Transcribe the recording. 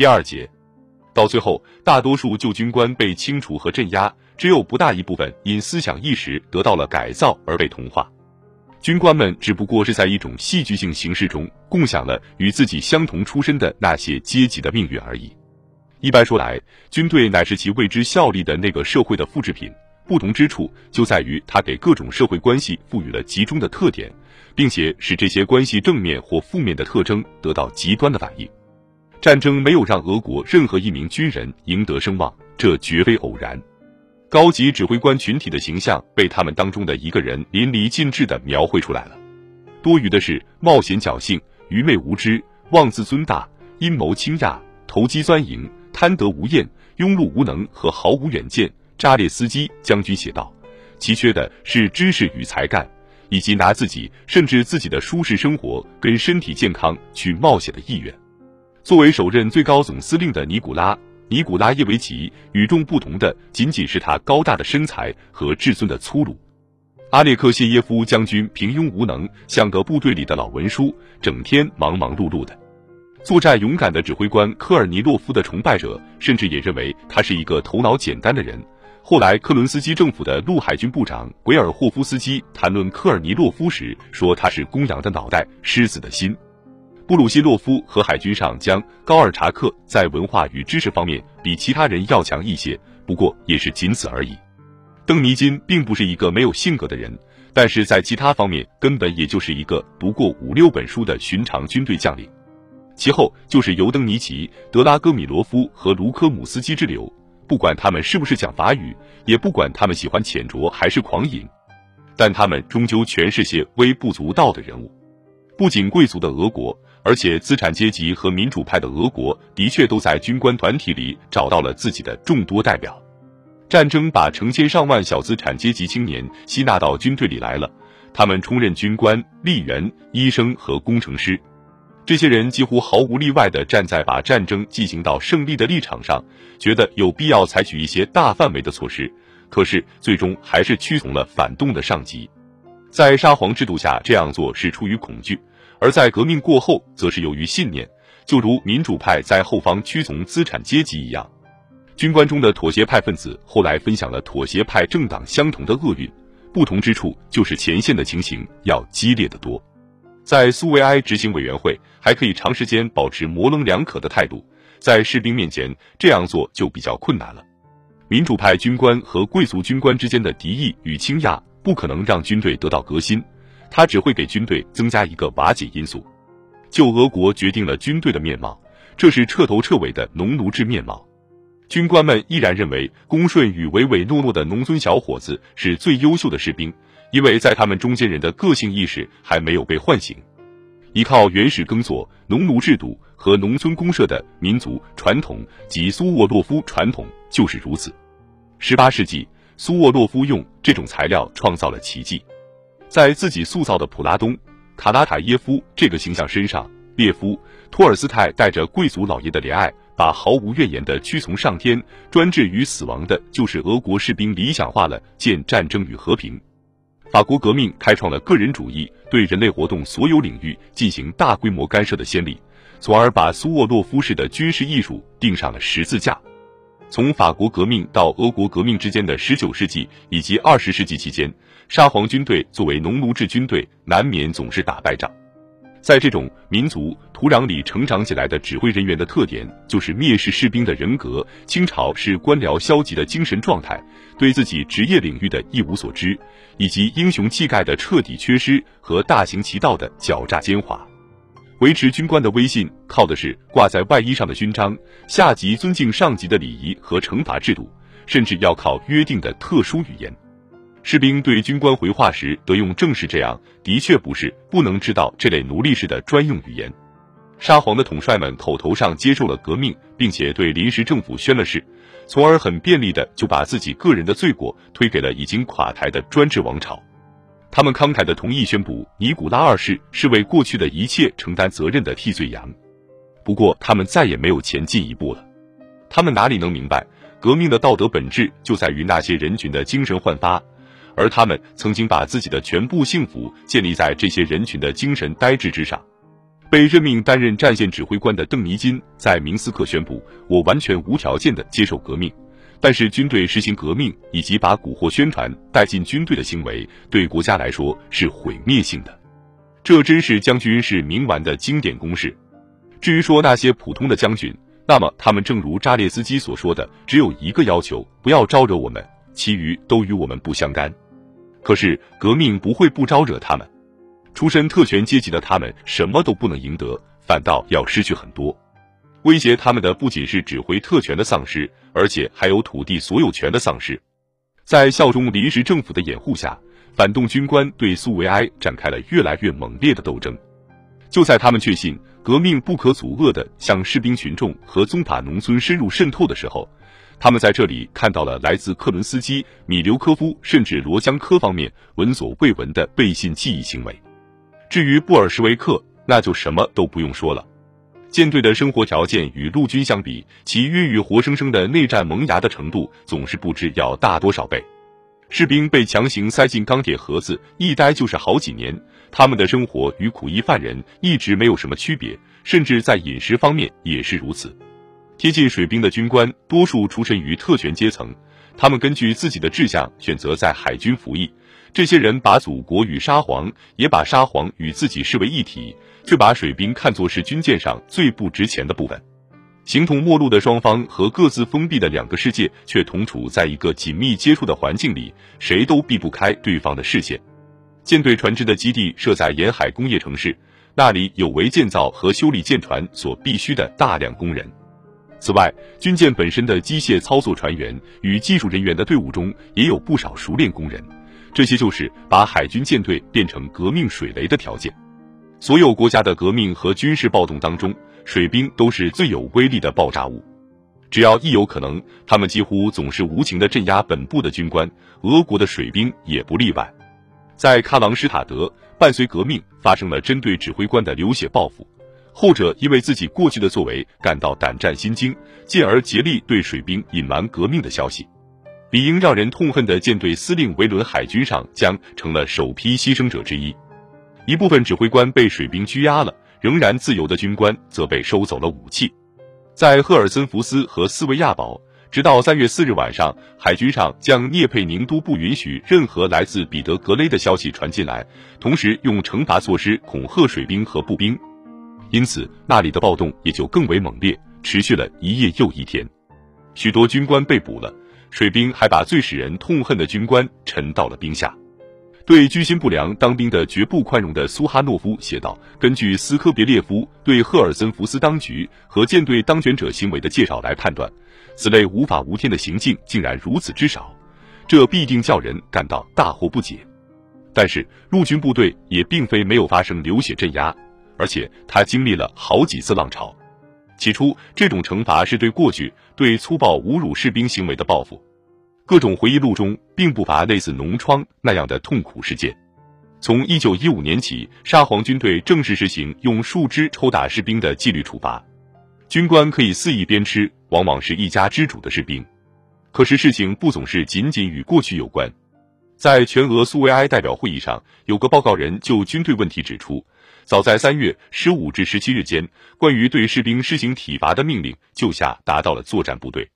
第二节，到最后，大多数旧军官被清除和镇压，只有不大一部分因思想意识得到了改造而被同化。军官们只不过是在一种戏剧性形式中共享了与自己相同出身的那些阶级的命运而已。一般说来，军队乃是其为之效力的那个社会的复制品。不同之处就在于，它给各种社会关系赋予了集中的特点，并且使这些关系正面或负面的特征得到极端的反应。战争没有让俄国任何一名军人赢得声望，这绝非偶然。高级指挥官群体的形象被他们当中的一个人淋漓尽致地描绘出来了。多余的是冒险侥幸、愚昧无知、妄自尊大、阴谋轻轧、投机钻营、贪得无厌、庸碌无能和毫无远见。扎列斯基将军写道：“奇缺的是知识与才干，以及拿自己甚至自己的舒适生活跟身体健康去冒险的意愿。”作为首任最高总司令的尼古拉·尼古拉耶维奇与众不同的仅仅是他高大的身材和至尊的粗鲁。阿列克谢耶夫将军平庸无能，像个部队里的老文书，整天忙忙碌碌的。作战勇敢的指挥官科尔尼洛夫的崇拜者甚至也认为他是一个头脑简单的人。后来，克伦斯基政府的陆海军部长维尔霍夫斯基谈论科尔尼洛夫时说：“他是公羊的脑袋，狮子的心。”布鲁西洛夫和海军上将高尔察克在文化与知识方面比其他人要强一些，不过也是仅此而已。邓尼金并不是一个没有性格的人，但是在其他方面根本也就是一个读过五六本书的寻常军队将领。其后就是尤登尼奇、德拉戈米罗夫和卢科姆斯基之流。不管他们是不是讲法语，也不管他们喜欢浅酌还是狂饮，但他们终究全是些微不足道的人物。不仅贵族的俄国，而且资产阶级和民主派的俄国，的确都在军官团体里找到了自己的众多代表。战争把成千上万小资产阶级青年吸纳到军队里来了，他们充任军官、吏员、医生和工程师。这些人几乎毫无例外地站在把战争进行到胜利的立场上，觉得有必要采取一些大范围的措施，可是最终还是屈从了反动的上级。在沙皇制度下这样做是出于恐惧，而在革命过后则是由于信念，就如民主派在后方屈从资产阶级一样。军官中的妥协派分子后来分享了妥协派政党相同的厄运，不同之处就是前线的情形要激烈得多。在苏维埃执行委员会还可以长时间保持模棱两可的态度，在士兵面前这样做就比较困难了。民主派军官和贵族军官之间的敌意与倾轧不可能让军队得到革新，它只会给军队增加一个瓦解因素。旧俄国决定了军队的面貌，这是彻头彻尾的农奴制面貌。军官们依然认为恭顺与唯唯诺诺的农村小伙子是最优秀的士兵。因为在他们中间人的个性意识还没有被唤醒，依靠原始耕作、农奴制度和农村公社的民族传统及苏沃洛夫传统就是如此。十八世纪，苏沃洛夫用这种材料创造了奇迹，在自己塑造的普拉东、卡拉塔耶夫这个形象身上，列夫、托尔斯泰带着贵族老爷的怜爱，把毫无怨言的屈从上天、专制与死亡的，就是俄国士兵理想化了，见战争与和平。法国革命开创了个人主义对人类活动所有领域进行大规模干涉的先例，从而把苏沃洛夫式的军事艺术钉上了十字架。从法国革命到俄国革命之间的十九世纪以及二十世纪期间，沙皇军队作为农奴制军队，难免总是打败仗。在这种民族土壤里成长起来的指挥人员的特点，就是蔑视士兵的人格。清朝是官僚消极的精神状态，对自己职业领域的一无所知，以及英雄气概的彻底缺失和大行其道的狡诈奸猾。维持军官的威信，靠的是挂在外衣上的勋章，下级尊敬上级的礼仪和惩罚制度，甚至要靠约定的特殊语言。士兵对军官回话时得用正是这样，的确不是不能知道这类奴隶式的专用语言。沙皇的统帅们口头上接受了革命，并且对临时政府宣了誓，从而很便利的就把自己个人的罪过推给了已经垮台的专制王朝。他们慷慨的同意宣布尼古拉二世是为过去的一切承担责任的替罪羊。不过，他们再也没有前进一步了。他们哪里能明白，革命的道德本质就在于那些人群的精神焕发。而他们曾经把自己的全部幸福建立在这些人群的精神呆滞之上。被任命担任战线指挥官的邓尼金在明斯克宣布：“我完全无条件的接受革命，但是军队实行革命以及把蛊惑宣传带进军队的行为，对国家来说是毁灭性的。”这真是将军是冥顽的经典公式。至于说那些普通的将军，那么他们正如扎列斯基所说的，只有一个要求：不要招惹我们，其余都与我们不相干。可是革命不会不招惹他们。出身特权阶级的他们，什么都不能赢得，反倒要失去很多。威胁他们的不仅是指挥特权的丧失，而且还有土地所有权的丧失。在效忠临时政府的掩护下，反动军官对苏维埃展开了越来越猛烈的斗争。就在他们确信革命不可阻遏地向士兵群众和宗法农村深入渗透的时候，他们在这里看到了来自克伦斯基、米留科夫甚至罗江科方面闻所未闻的背信弃义行为。至于布尔什维克，那就什么都不用说了。舰队的生活条件与陆军相比，其孕育活生生的内战萌芽的程度，总是不知要大多少倍。士兵被强行塞进钢铁盒子，一待就是好几年。他们的生活与苦役犯人一直没有什么区别，甚至在饮食方面也是如此。贴近水兵的军官，多数出身于特权阶层，他们根据自己的志向选择在海军服役。这些人把祖国与沙皇，也把沙皇与自己视为一体，却把水兵看作是军舰上最不值钱的部分。形同陌路的双方和各自封闭的两个世界，却同处在一个紧密接触的环境里，谁都避不开对方的视线。舰队船只的基地设在沿海工业城市，那里有为建造和修理舰船所必需的大量工人。此外，军舰本身的机械操作船员与技术人员的队伍中，也有不少熟练工人。这些就是把海军舰队变成革命水雷的条件。所有国家的革命和军事暴动当中，水兵都是最有威力的爆炸物。只要一有可能，他们几乎总是无情的镇压本部的军官，俄国的水兵也不例外。在喀朗施塔德，伴随革命发生了针对指挥官的流血报复，后者因为自己过去的作为感到胆战心惊，进而竭力对水兵隐瞒革命的消息。理应让人痛恨的舰队司令维伦海军上将成了首批牺牲者之一，一部分指挥官被水兵拘押了，仍然自由的军官则被收走了武器。在赫尔森福斯和斯维亚堡，直到三月四日晚上，海军上将涅佩宁都不允许任何来自彼得格雷的消息传进来，同时用惩罚措施恐吓水兵和步兵，因此那里的暴动也就更为猛烈，持续了一夜又一天，许多军官被捕了。水兵还把最使人痛恨的军官沉到了冰下。对居心不良当兵的绝不宽容的苏哈诺夫写道：“根据斯科别列夫对赫尔森福斯当局和舰队当权者行为的介绍来判断，此类无法无天的行径竟然如此之少，这必定叫人感到大惑不解。但是陆军部队也并非没有发生流血镇压，而且他经历了好几次浪潮。”起初，这种惩罚是对过去对粗暴侮辱士兵行为的报复。各种回忆录中并不乏类似脓疮那样的痛苦事件。从一九一五年起，沙皇军队正式实行用树枝抽打士兵的纪律处罚，军官可以肆意鞭笞，往往是一家之主的士兵。可是事情不总是仅仅与过去有关。在全俄苏维埃代表会议上，有个报告人就军队问题指出。早在三月十五至十七日间，关于对士兵施行体罚的命令就下达到了作战部队。